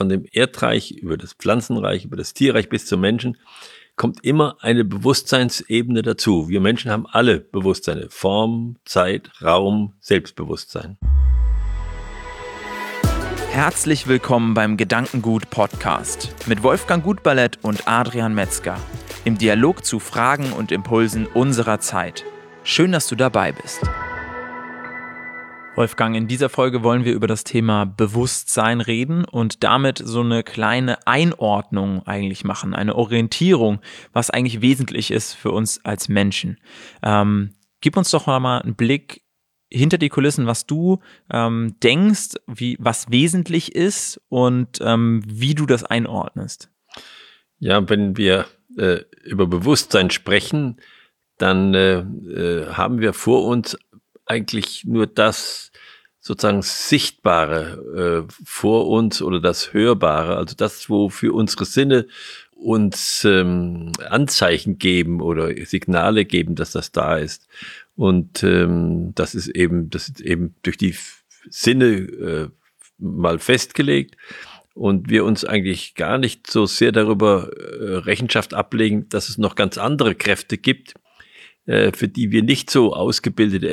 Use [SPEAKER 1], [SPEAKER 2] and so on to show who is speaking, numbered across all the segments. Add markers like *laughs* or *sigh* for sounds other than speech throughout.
[SPEAKER 1] von dem Erdreich über das Pflanzenreich, über das Tierreich bis zum Menschen, kommt immer eine Bewusstseinsebene dazu. Wir Menschen haben alle Bewusstseine. Form, Zeit, Raum, Selbstbewusstsein.
[SPEAKER 2] Herzlich willkommen beim Gedankengut Podcast mit Wolfgang Gutballett und Adrian Metzger im Dialog zu Fragen und Impulsen unserer Zeit. Schön, dass du dabei bist. Wolfgang, in dieser Folge wollen wir über das Thema Bewusstsein reden und damit so eine kleine Einordnung eigentlich machen, eine Orientierung, was eigentlich wesentlich ist für uns als Menschen. Ähm, gib uns doch mal einen Blick hinter die Kulissen, was du ähm, denkst, wie, was wesentlich ist und ähm, wie du das einordnest.
[SPEAKER 1] Ja, wenn wir äh, über Bewusstsein sprechen, dann äh, äh, haben wir vor uns eigentlich nur das sozusagen Sichtbare äh, vor uns oder das Hörbare, also das, wo für unsere Sinne uns ähm, Anzeichen geben oder Signale geben, dass das da ist. Und ähm, das ist eben, das ist eben durch die Sinne äh, mal festgelegt und wir uns eigentlich gar nicht so sehr darüber äh, Rechenschaft ablegen, dass es noch ganz andere Kräfte gibt, äh, für die wir nicht so ausgebildete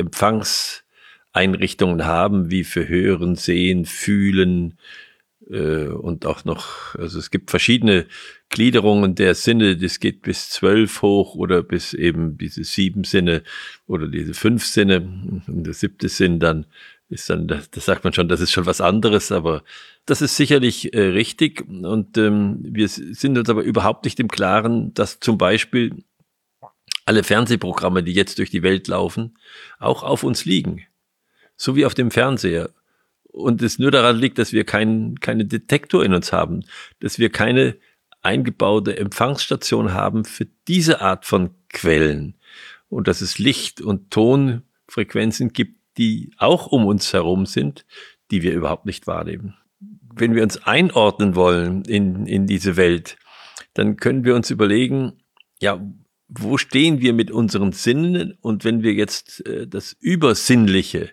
[SPEAKER 1] Empfangseinrichtungen haben, wie für Hören, Sehen, Fühlen äh, und auch noch, also es gibt verschiedene Gliederungen der Sinne, das geht bis zwölf hoch oder bis eben diese sieben Sinne oder diese fünf Sinne. Und der siebte Sinn dann ist dann, das, das sagt man schon, das ist schon was anderes, aber das ist sicherlich äh, richtig. Und ähm, wir sind uns aber überhaupt nicht im Klaren, dass zum Beispiel alle Fernsehprogramme, die jetzt durch die Welt laufen, auch auf uns liegen. So wie auf dem Fernseher. Und es nur daran liegt, dass wir keinen keine Detektor in uns haben, dass wir keine eingebaute Empfangsstation haben für diese Art von Quellen. Und dass es Licht- und Tonfrequenzen gibt, die auch um uns herum sind, die wir überhaupt nicht wahrnehmen. Wenn wir uns einordnen wollen in, in diese Welt, dann können wir uns überlegen, ja, wo stehen wir mit unseren Sinnen und wenn wir jetzt äh, das Übersinnliche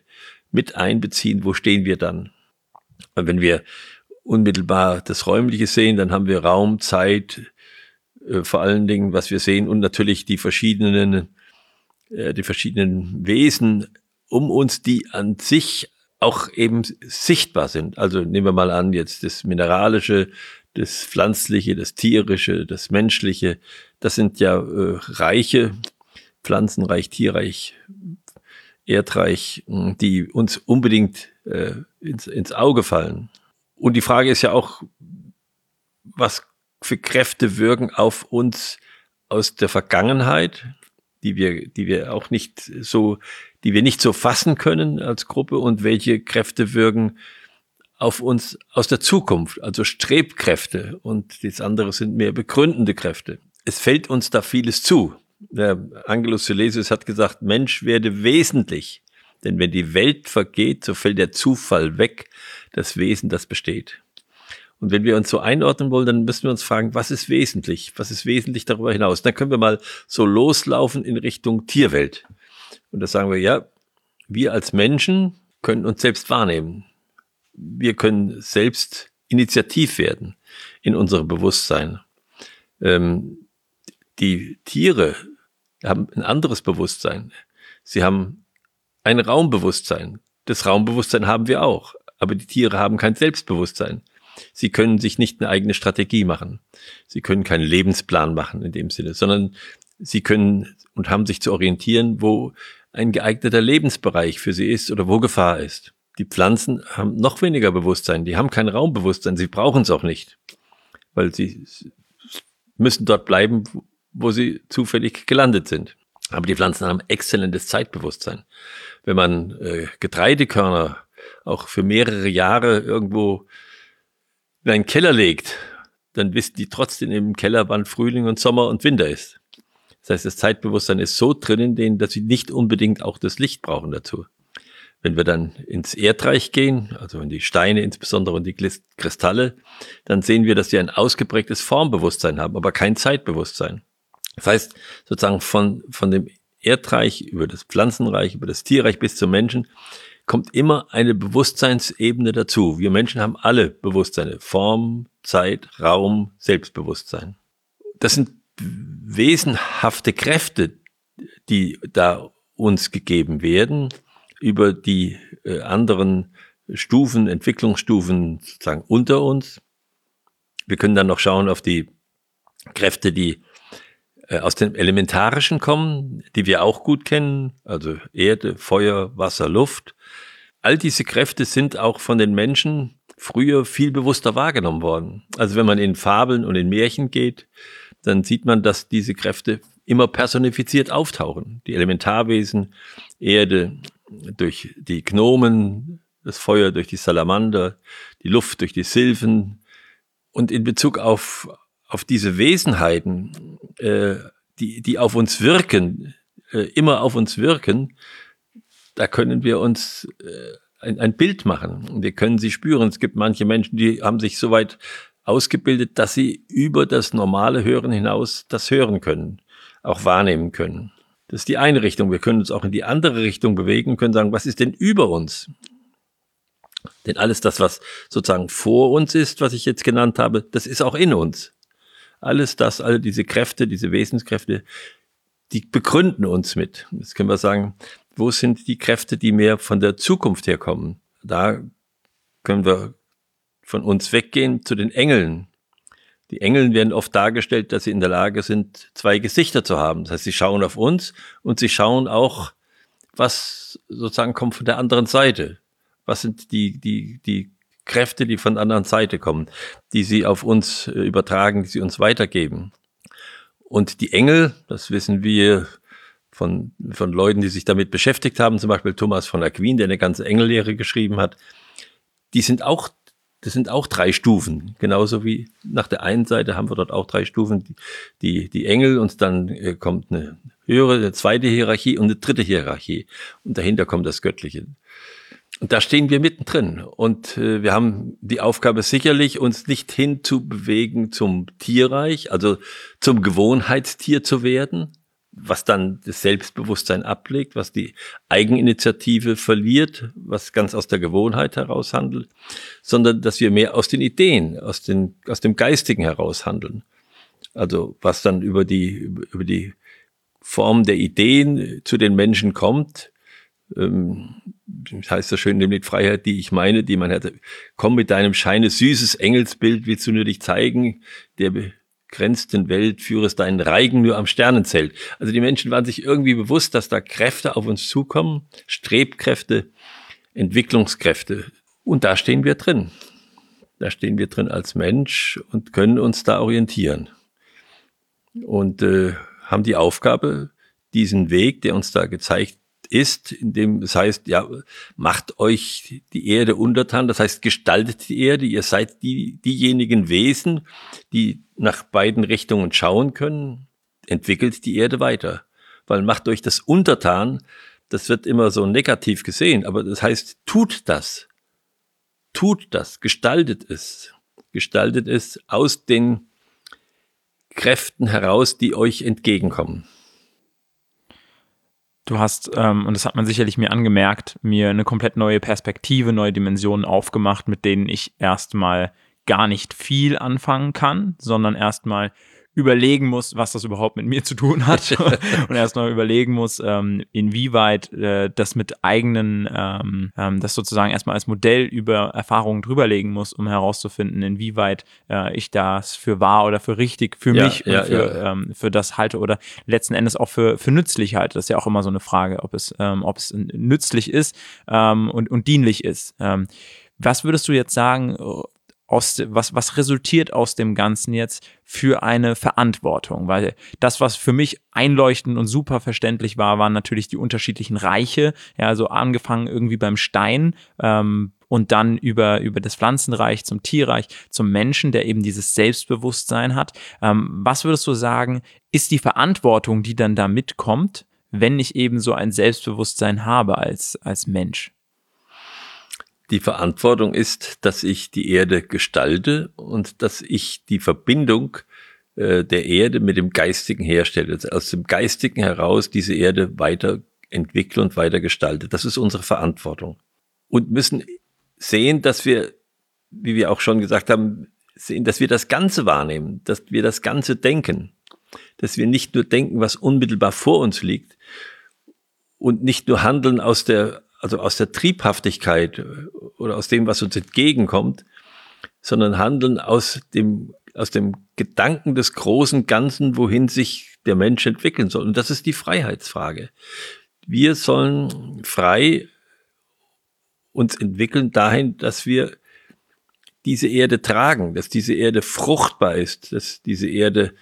[SPEAKER 1] mit einbeziehen, wo stehen wir dann? Und wenn wir unmittelbar das Räumliche sehen, dann haben wir Raum, Zeit, äh, vor allen Dingen, was wir sehen und natürlich die verschiedenen, äh, die verschiedenen Wesen um uns, die an sich auch eben sichtbar sind. Also nehmen wir mal an, jetzt das Mineralische, das Pflanzliche, das Tierische, das Menschliche, das sind ja äh, Reiche, Pflanzenreich, Tierreich, Erdreich, die uns unbedingt äh, ins, ins Auge fallen. Und die Frage ist ja auch, was für Kräfte wirken auf uns aus der Vergangenheit, die wir, die wir auch nicht so, die wir nicht so fassen können als Gruppe und welche Kräfte wirken auf uns aus der Zukunft, also Strebkräfte und das andere sind mehr begründende Kräfte. Es fällt uns da vieles zu. Der Angelus Silesius hat gesagt, Mensch werde wesentlich, denn wenn die Welt vergeht, so fällt der Zufall weg, das Wesen, das besteht. Und wenn wir uns so einordnen wollen, dann müssen wir uns fragen, was ist wesentlich? Was ist wesentlich darüber hinaus? Dann können wir mal so loslaufen in Richtung Tierwelt. Und da sagen wir, ja, wir als Menschen können uns selbst wahrnehmen wir können selbst initiativ werden in unserem Bewusstsein. Ähm, die Tiere haben ein anderes Bewusstsein. Sie haben ein Raumbewusstsein. Das Raumbewusstsein haben wir auch. Aber die Tiere haben kein Selbstbewusstsein. Sie können sich nicht eine eigene Strategie machen. Sie können keinen Lebensplan machen in dem Sinne, sondern sie können und haben sich zu orientieren, wo ein geeigneter Lebensbereich für sie ist oder wo Gefahr ist. Die Pflanzen haben noch weniger Bewusstsein, die haben kein Raumbewusstsein, sie brauchen es auch nicht, weil sie müssen dort bleiben, wo sie zufällig gelandet sind. Aber die Pflanzen haben exzellentes Zeitbewusstsein. Wenn man äh, Getreidekörner auch für mehrere Jahre irgendwo in einen Keller legt, dann wissen die trotzdem im Keller, wann Frühling und Sommer und Winter ist. Das heißt, das Zeitbewusstsein ist so drin in denen, dass sie nicht unbedingt auch das Licht brauchen dazu. Wenn wir dann ins Erdreich gehen, also in die Steine insbesondere und die Kristalle, dann sehen wir, dass sie ein ausgeprägtes Formbewusstsein haben, aber kein Zeitbewusstsein. Das heißt, sozusagen von, von dem Erdreich über das Pflanzenreich, über das Tierreich bis zum Menschen kommt immer eine Bewusstseinsebene dazu. Wir Menschen haben alle Bewusstseine. Form, Zeit, Raum, Selbstbewusstsein. Das sind wesenhafte Kräfte, die da uns gegeben werden über die äh, anderen Stufen, Entwicklungsstufen sozusagen unter uns. Wir können dann noch schauen auf die Kräfte, die aus dem Elementarischen kommen, die wir auch gut kennen, also Erde, Feuer, Wasser, Luft. All diese Kräfte sind auch von den Menschen früher viel bewusster wahrgenommen worden. Also wenn man in Fabeln und in Märchen geht, dann sieht man, dass diese Kräfte immer personifiziert auftauchen. Die Elementarwesen, Erde durch die Gnomen, das Feuer durch die Salamander, die Luft durch die Silphen. Und in Bezug auf, auf diese Wesenheiten, äh, die, die auf uns wirken, äh, immer auf uns wirken, da können wir uns äh, ein, ein Bild machen. Wir können sie spüren. Es gibt manche Menschen, die haben sich so weit ausgebildet, dass sie über das normale Hören hinaus das hören können, auch wahrnehmen können. Das ist die eine Richtung. Wir können uns auch in die andere Richtung bewegen, können sagen, was ist denn über uns? Denn alles das, was sozusagen vor uns ist, was ich jetzt genannt habe, das ist auch in uns. Alles das, alle diese Kräfte, diese Wesenskräfte, die begründen uns mit. Jetzt können wir sagen, wo sind die Kräfte, die mehr von der Zukunft herkommen? Da können wir von uns weggehen zu den Engeln. Die Engeln werden oft dargestellt, dass sie in der Lage sind, zwei Gesichter zu haben. Das heißt, sie schauen auf uns und sie schauen auch, was sozusagen kommt von der anderen Seite. Was sind die, die, die Kräfte, die von der anderen Seite kommen, die sie auf uns äh, übertragen, die sie uns weitergeben. Und die Engel, das wissen wir von, von Leuten, die sich damit beschäftigt haben, zum Beispiel Thomas von Aquin, der eine ganze Engellehre geschrieben hat, die sind auch, das sind auch drei Stufen. Genauso wie nach der einen Seite haben wir dort auch drei Stufen, die, die Engel und dann äh, kommt eine höhere, eine zweite Hierarchie und eine dritte Hierarchie. Und dahinter kommt das Göttliche. Da stehen wir mittendrin. Und äh, wir haben die Aufgabe sicherlich, uns nicht hinzubewegen zum Tierreich, also zum Gewohnheitstier zu werden, was dann das Selbstbewusstsein ablegt, was die Eigeninitiative verliert, was ganz aus der Gewohnheit heraus handelt, sondern dass wir mehr aus den Ideen, aus, den, aus dem Geistigen heraus handeln. Also was dann über die, über die Form der Ideen zu den Menschen kommt, ähm, das heißt so schön nämlich Freiheit, die ich meine, die man hatte. Komm mit deinem Scheine süßes Engelsbild, willst du nur dich zeigen, der begrenzten Welt führest deinen Reigen nur am Sternenzelt. Also die Menschen waren sich irgendwie bewusst, dass da Kräfte auf uns zukommen, Strebkräfte, Entwicklungskräfte. Und da stehen wir drin. Da stehen wir drin als Mensch und können uns da orientieren. Und äh, haben die Aufgabe, diesen Weg, der uns da gezeigt ist, indem es heißt, ja, macht euch die Erde untertan, das heißt, gestaltet die Erde, ihr seid die, diejenigen Wesen, die nach beiden Richtungen schauen können, entwickelt die Erde weiter. Weil macht euch das untertan, das wird immer so negativ gesehen, aber das heißt, tut das. Tut das, gestaltet es. Gestaltet es aus den Kräften heraus, die euch entgegenkommen.
[SPEAKER 2] Du hast, ähm, und das hat man sicherlich mir angemerkt, mir eine komplett neue Perspektive, neue Dimensionen aufgemacht, mit denen ich erstmal gar nicht viel anfangen kann, sondern erstmal überlegen muss, was das überhaupt mit mir zu tun hat *laughs* und erstmal überlegen muss, ähm, inwieweit äh, das mit eigenen, ähm, ähm, das sozusagen erstmal als Modell über Erfahrungen drüberlegen muss, um herauszufinden, inwieweit äh, ich das für wahr oder für richtig für
[SPEAKER 1] ja,
[SPEAKER 2] mich
[SPEAKER 1] ja,
[SPEAKER 2] und für,
[SPEAKER 1] ja.
[SPEAKER 2] ähm, für das halte oder letzten Endes auch für, für nützlich halte. Das ist ja auch immer so eine Frage, ob es, ähm, ob es nützlich ist ähm, und, und dienlich ist. Ähm, was würdest du jetzt sagen, aus, was, was resultiert aus dem Ganzen jetzt für eine Verantwortung? Weil das, was für mich einleuchtend und super verständlich war, waren natürlich die unterschiedlichen Reiche. Ja, also angefangen irgendwie beim Stein ähm, und dann über, über das Pflanzenreich zum Tierreich, zum Menschen, der eben dieses Selbstbewusstsein hat. Ähm, was würdest du sagen, ist die Verantwortung, die dann da mitkommt, wenn ich eben so ein Selbstbewusstsein habe als, als Mensch?
[SPEAKER 1] Die Verantwortung ist, dass ich die Erde gestalte und dass ich die Verbindung äh, der Erde mit dem Geistigen herstelle. Aus dem Geistigen heraus diese Erde weiter entwickle und weiter gestalte. Das ist unsere Verantwortung. und müssen sehen, dass wir, wie wir auch schon gesagt haben, sehen, dass wir das Ganze wahrnehmen, dass wir das Ganze denken, dass wir nicht nur denken, was unmittelbar vor uns liegt und nicht nur handeln aus der, also aus der Triebhaftigkeit oder aus dem, was uns entgegenkommt, sondern handeln aus dem, aus dem Gedanken des großen Ganzen, wohin sich der Mensch entwickeln soll. Und das ist die Freiheitsfrage. Wir sollen frei uns entwickeln dahin, dass wir diese Erde tragen, dass diese Erde fruchtbar ist, dass diese Erde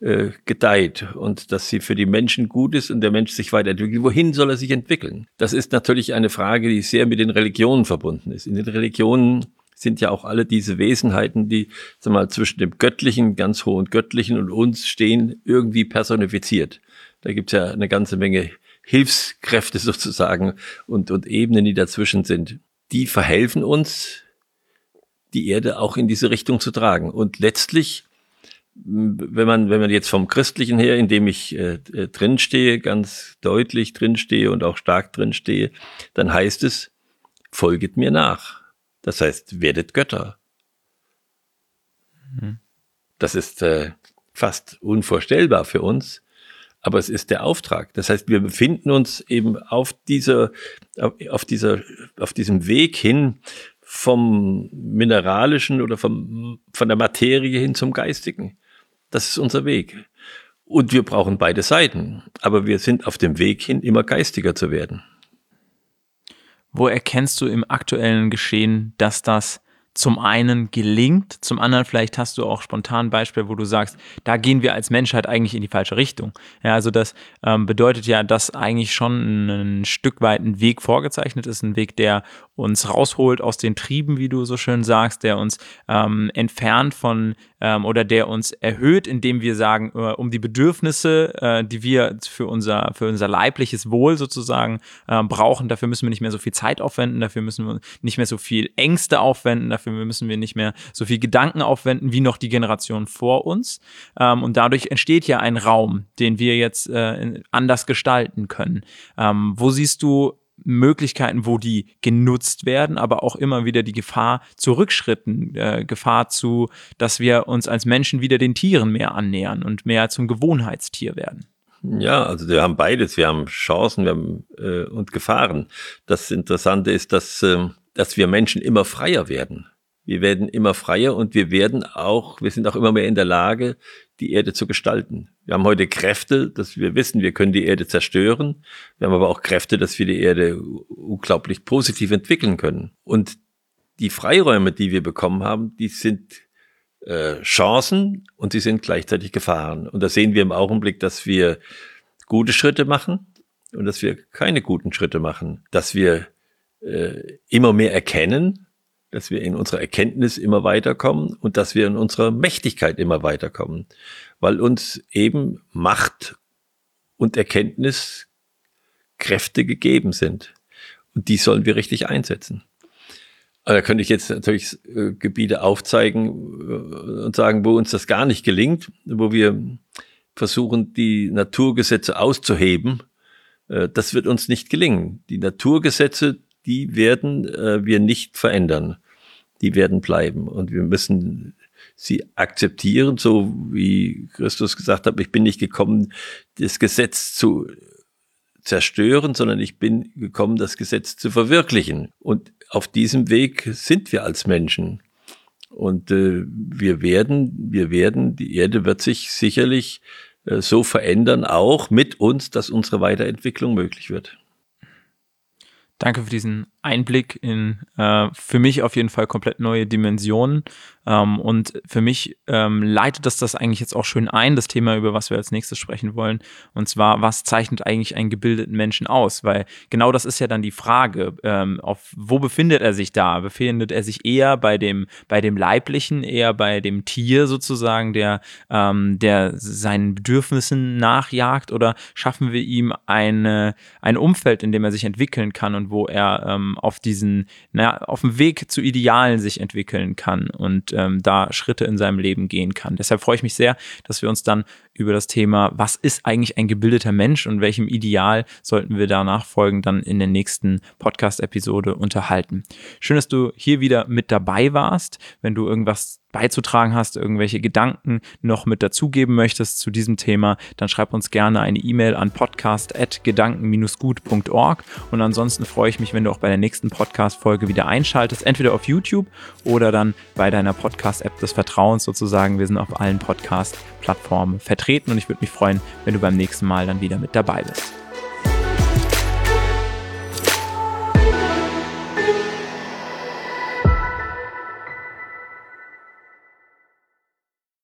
[SPEAKER 1] äh, gedeiht und dass sie für die Menschen gut ist und der Mensch sich weiterentwickelt. Wohin soll er sich entwickeln? Das ist natürlich eine Frage, die sehr mit den Religionen verbunden ist. In den Religionen sind ja auch alle diese Wesenheiten, die sag mal, zwischen dem Göttlichen, ganz hohen Göttlichen und uns stehen, irgendwie personifiziert. Da gibt's ja eine ganze Menge Hilfskräfte *laughs* sozusagen und, und Ebenen, die dazwischen sind. Die verhelfen uns, die Erde auch in diese Richtung zu tragen. Und letztlich, wenn man, wenn man jetzt vom Christlichen her, in dem ich äh, äh, drinstehe, ganz deutlich drinstehe und auch stark drinstehe, dann heißt es, folget mir nach. Das heißt, werdet Götter. Mhm. Das ist äh, fast unvorstellbar für uns, aber es ist der Auftrag. Das heißt, wir befinden uns eben auf dieser, auf dieser, auf diesem Weg hin vom mineralischen oder vom, von der Materie hin zum Geistigen. Das ist unser Weg. Und wir brauchen beide Seiten. Aber wir sind auf dem Weg hin, immer geistiger zu werden.
[SPEAKER 2] Wo erkennst du im aktuellen Geschehen, dass das zum einen gelingt, zum anderen vielleicht hast du auch spontan ein Beispiel, wo du sagst, da gehen wir als Menschheit eigentlich in die falsche Richtung. Ja, also das ähm, bedeutet ja, dass eigentlich schon ein Stück weit ein Weg vorgezeichnet ist, ein Weg, der uns rausholt aus den Trieben, wie du so schön sagst, der uns ähm, entfernt von ähm, oder der uns erhöht, indem wir sagen, äh, um die Bedürfnisse, äh, die wir für unser, für unser leibliches Wohl sozusagen äh, brauchen, dafür müssen wir nicht mehr so viel Zeit aufwenden, dafür müssen wir nicht mehr so viel Ängste aufwenden, dafür müssen wir nicht mehr so viel Gedanken aufwenden wie noch die Generation vor uns. Ähm, und dadurch entsteht ja ein Raum, den wir jetzt äh, anders gestalten können. Ähm, wo siehst du Möglichkeiten, wo die genutzt werden, aber auch immer wieder die Gefahr zu Rückschritten, äh, Gefahr zu, dass wir uns als Menschen wieder den Tieren mehr annähern und mehr zum Gewohnheitstier werden.
[SPEAKER 1] Ja, also wir haben beides. Wir haben Chancen wir haben, äh, und Gefahren. Das Interessante ist, dass, äh, dass wir Menschen immer freier werden. Wir werden immer freier und wir werden auch, wir sind auch immer mehr in der Lage, die Erde zu gestalten. Wir haben heute Kräfte, dass wir wissen, wir können die Erde zerstören. Wir haben aber auch Kräfte, dass wir die Erde unglaublich positiv entwickeln können. Und die Freiräume, die wir bekommen haben, die sind äh, Chancen und sie sind gleichzeitig Gefahren. Und da sehen wir im Augenblick, dass wir gute Schritte machen und dass wir keine guten Schritte machen, dass wir äh, immer mehr erkennen, dass wir in unserer Erkenntnis immer weiterkommen und dass wir in unserer Mächtigkeit immer weiterkommen, weil uns eben Macht und Erkenntnis Kräfte gegeben sind. Und die sollen wir richtig einsetzen. Aber da könnte ich jetzt natürlich äh, Gebiete aufzeigen äh, und sagen, wo uns das gar nicht gelingt, wo wir versuchen, die Naturgesetze auszuheben. Äh, das wird uns nicht gelingen. Die Naturgesetze, die werden äh, wir nicht verändern. Die werden bleiben. Und wir müssen sie akzeptieren, so wie Christus gesagt hat, ich bin nicht gekommen, das Gesetz zu zerstören, sondern ich bin gekommen, das Gesetz zu verwirklichen. Und auf diesem Weg sind wir als Menschen. Und äh, wir werden, wir werden, die Erde wird sich sicherlich äh, so verändern, auch mit uns, dass unsere Weiterentwicklung möglich wird.
[SPEAKER 2] Danke für diesen Einblick in äh, für mich auf jeden Fall komplett neue Dimensionen. Ähm, und für mich ähm, leitet das das eigentlich jetzt auch schön ein, das Thema, über was wir als nächstes sprechen wollen. Und zwar, was zeichnet eigentlich einen gebildeten Menschen aus? Weil genau das ist ja dann die Frage, ähm, auf wo befindet er sich da? Befindet er sich eher bei dem, bei dem Leiblichen, eher bei dem Tier sozusagen, der, ähm, der seinen Bedürfnissen nachjagt? Oder schaffen wir ihm eine, ein Umfeld, in dem er sich entwickeln kann und wo er ähm, ähm, auf diesen, naja, auf dem Weg zu Idealen sich entwickeln kann und ähm, da Schritte in seinem Leben gehen kann. Deshalb freue ich mich sehr, dass wir uns dann über das Thema, was ist eigentlich ein gebildeter Mensch und welchem Ideal sollten wir danach folgen, dann in der nächsten Podcast-Episode unterhalten. Schön, dass du hier wieder mit dabei warst. Wenn du irgendwas beizutragen hast, irgendwelche Gedanken noch mit dazugeben möchtest zu diesem Thema, dann schreib uns gerne eine E-Mail an podcast.gedanken-gut.org und ansonsten freue ich mich, wenn du auch bei der nächsten Podcast-Folge wieder einschaltest, entweder auf YouTube oder dann bei deiner Podcast-App des Vertrauens sozusagen. Wir sind auf allen Podcast-Plattformen vertreten und ich würde mich freuen, wenn du beim nächsten Mal dann wieder mit dabei bist.